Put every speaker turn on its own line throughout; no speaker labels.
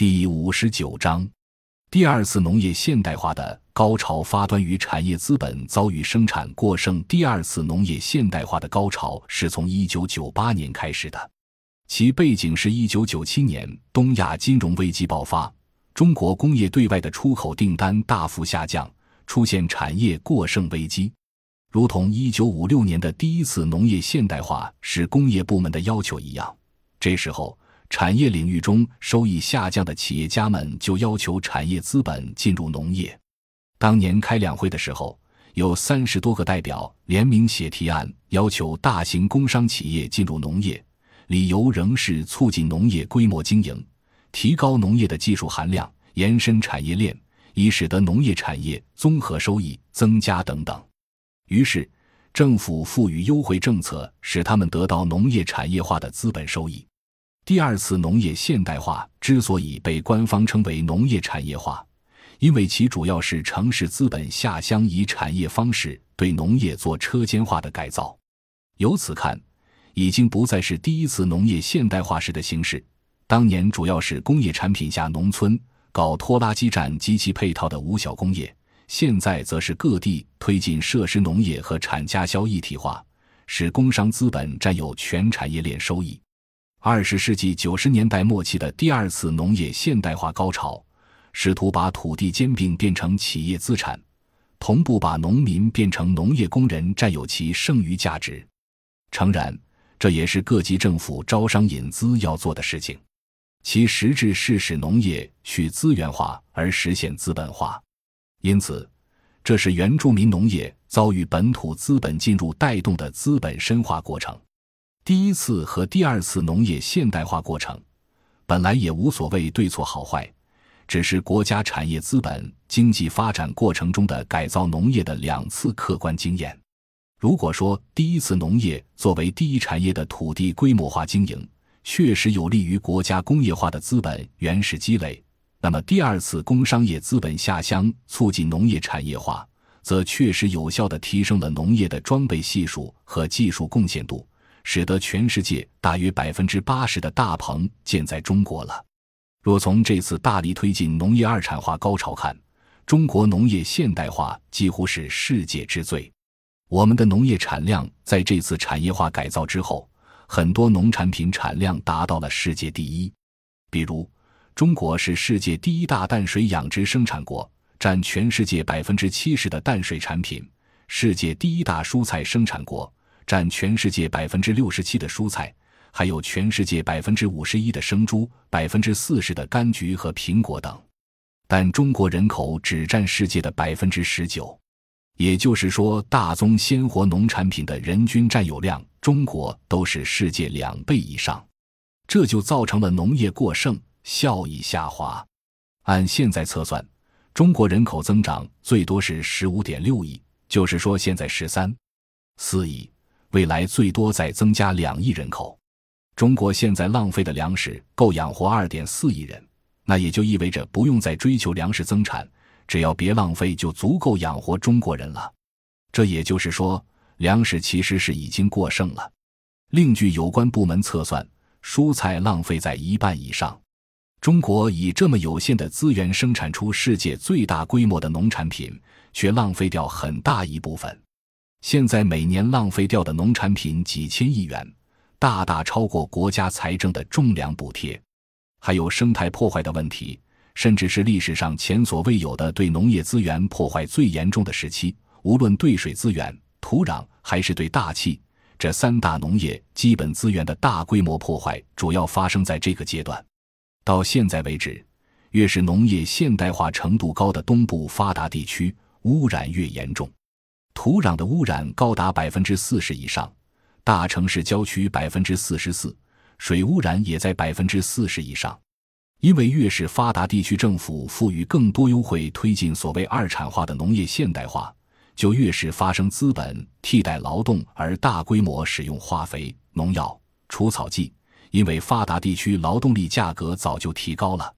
第五十九章，第二次农业现代化的高潮发端于产业资本遭遇生产过剩。第二次农业现代化的高潮是从一九九八年开始的，其背景是一九九七年东亚金融危机爆发，中国工业对外的出口订单大幅下降，出现产业过剩危机。如同一九五六年的第一次农业现代化是工业部门的要求一样，这时候。产业领域中收益下降的企业家们就要求产业资本进入农业。当年开两会的时候，有三十多个代表联名写提案，要求大型工商企业进入农业，理由仍是促进农业规模经营、提高农业的技术含量、延伸产业链，以使得农业产业综合收益增加等等。于是，政府赋予优惠政策，使他们得到农业产业化的资本收益。第二次农业现代化之所以被官方称为农业产业化，因为其主要是城市资本下乡以产业方式对农业做车间化的改造。由此看，已经不再是第一次农业现代化时的形式。当年主要是工业产品下农村搞拖拉机站及其配套的五小工业，现在则是各地推进设施农业和产加销一体化，使工商资本占有全产业链收益。二十世纪九十年代末期的第二次农业现代化高潮，试图把土地兼并变成企业资产，同步把农民变成农业工人，占有其剩余价值。诚然，这也是各级政府招商引资要做的事情，其实质是使农业去资源化而实现资本化。因此，这是原住民农业遭遇本土资本进入带动的资本深化过程。第一次和第二次农业现代化过程，本来也无所谓对错好坏，只是国家产业资本经济发展过程中的改造农业的两次客观经验。如果说第一次农业作为第一产业的土地规模化经营，确实有利于国家工业化的资本原始积累，那么第二次工商业资本下乡促进农业产业化，则确实有效地提升了农业的装备系数和技术贡献度。使得全世界大约百分之八十的大棚建在中国了。若从这次大力推进农业二产化高潮看，中国农业现代化几乎是世界之最。我们的农业产量在这次产业化改造之后，很多农产品产量达到了世界第一。比如，中国是世界第一大淡水养殖生产国，占全世界百分之七十的淡水产品；世界第一大蔬菜生产国。占全世界百分之六十七的蔬菜，还有全世界百分之五十一的生猪、百分之四十的柑橘和苹果等，但中国人口只占世界的百分之十九，也就是说，大宗鲜活农产品的人均占有量，中国都是世界两倍以上，这就造成了农业过剩，效益下滑。按现在测算，中国人口增长最多是十五点六亿，就是说现在十三四亿。未来最多再增加两亿人口，中国现在浪费的粮食够养活二点四亿人，那也就意味着不用再追求粮食增产，只要别浪费就足够养活中国人了。这也就是说，粮食其实是已经过剩了。另据有关部门测算，蔬菜浪费在一半以上。中国以这么有限的资源生产出世界最大规模的农产品，却浪费掉很大一部分。现在每年浪费掉的农产品几千亿元，大大超过国家财政的种粮补贴。还有生态破坏的问题，甚至是历史上前所未有的对农业资源破坏最严重的时期。无论对水资源、土壤，还是对大气，这三大农业基本资源的大规模破坏，主要发生在这个阶段。到现在为止，越是农业现代化程度高的东部发达地区，污染越严重。土壤的污染高达百分之四十以上，大城市郊区百分之四十四，水污染也在百分之四十以上。因为越是发达地区政府赋予更多优惠，推进所谓二产化的农业现代化，就越是发生资本替代劳动而大规模使用化肥、农药、除草剂。因为发达地区劳动力价格早就提高了，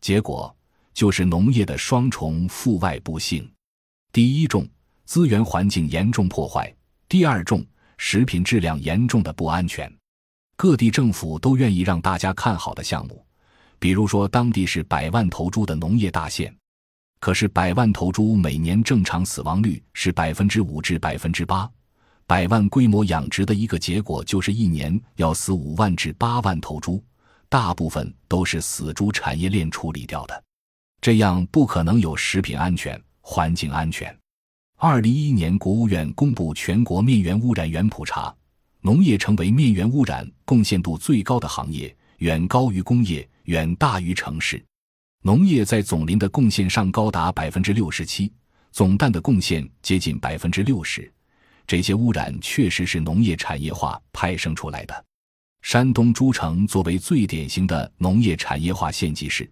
结果就是农业的双重负外部性：第一重。资源环境严重破坏。第二重，食品质量严重的不安全。各地政府都愿意让大家看好的项目，比如说，当地是百万头猪的农业大县，可是百万头猪每年正常死亡率是百分之五至百分之八，百万规模养殖的一个结果就是一年要死五万至八万头猪，大部分都是死猪产业链处理掉的，这样不可能有食品安全、环境安全。二零一一年，国务院公布全国面源污染源普查，农业成为面源污染贡献度最高的行业，远高于工业。远大于城市，农业在总磷的贡献上高达百分之六十七，总氮的贡献接近百分之六十。这些污染确实是农业产业化派生出来的。山东诸城作为最典型的农业产业化县级市，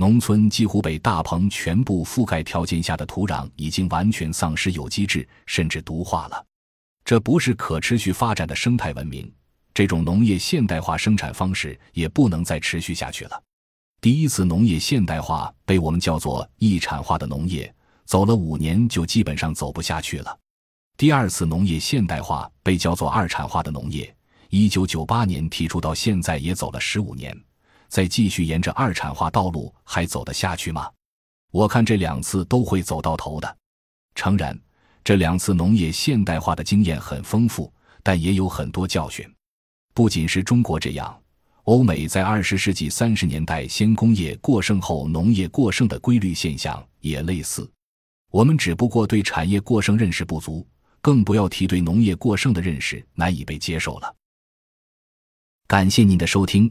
农村几乎被大棚全部覆盖条件下的土壤已经完全丧失有机质，甚至毒化了。这不是可持续发展的生态文明。这种农业现代化生产方式也不能再持续下去了。第一次农业现代化被我们叫做一产化的农业，走了五年就基本上走不下去了。第二次农业现代化被叫做二产化的农业，一九九八年提出到现在也走了十五年，再继续沿着二产化道路还走得下去吗？我看这两次都会走到头的。诚然，这两次农业现代化的经验很丰富，但也有很多教训。不仅是中国这样，欧美在二十世纪三十年代先工业过剩后农业过剩的规律现象也类似。我们只不过对产业过剩认识不足，更不要提对农业过剩的认识难以被接受了。感谢您的收听，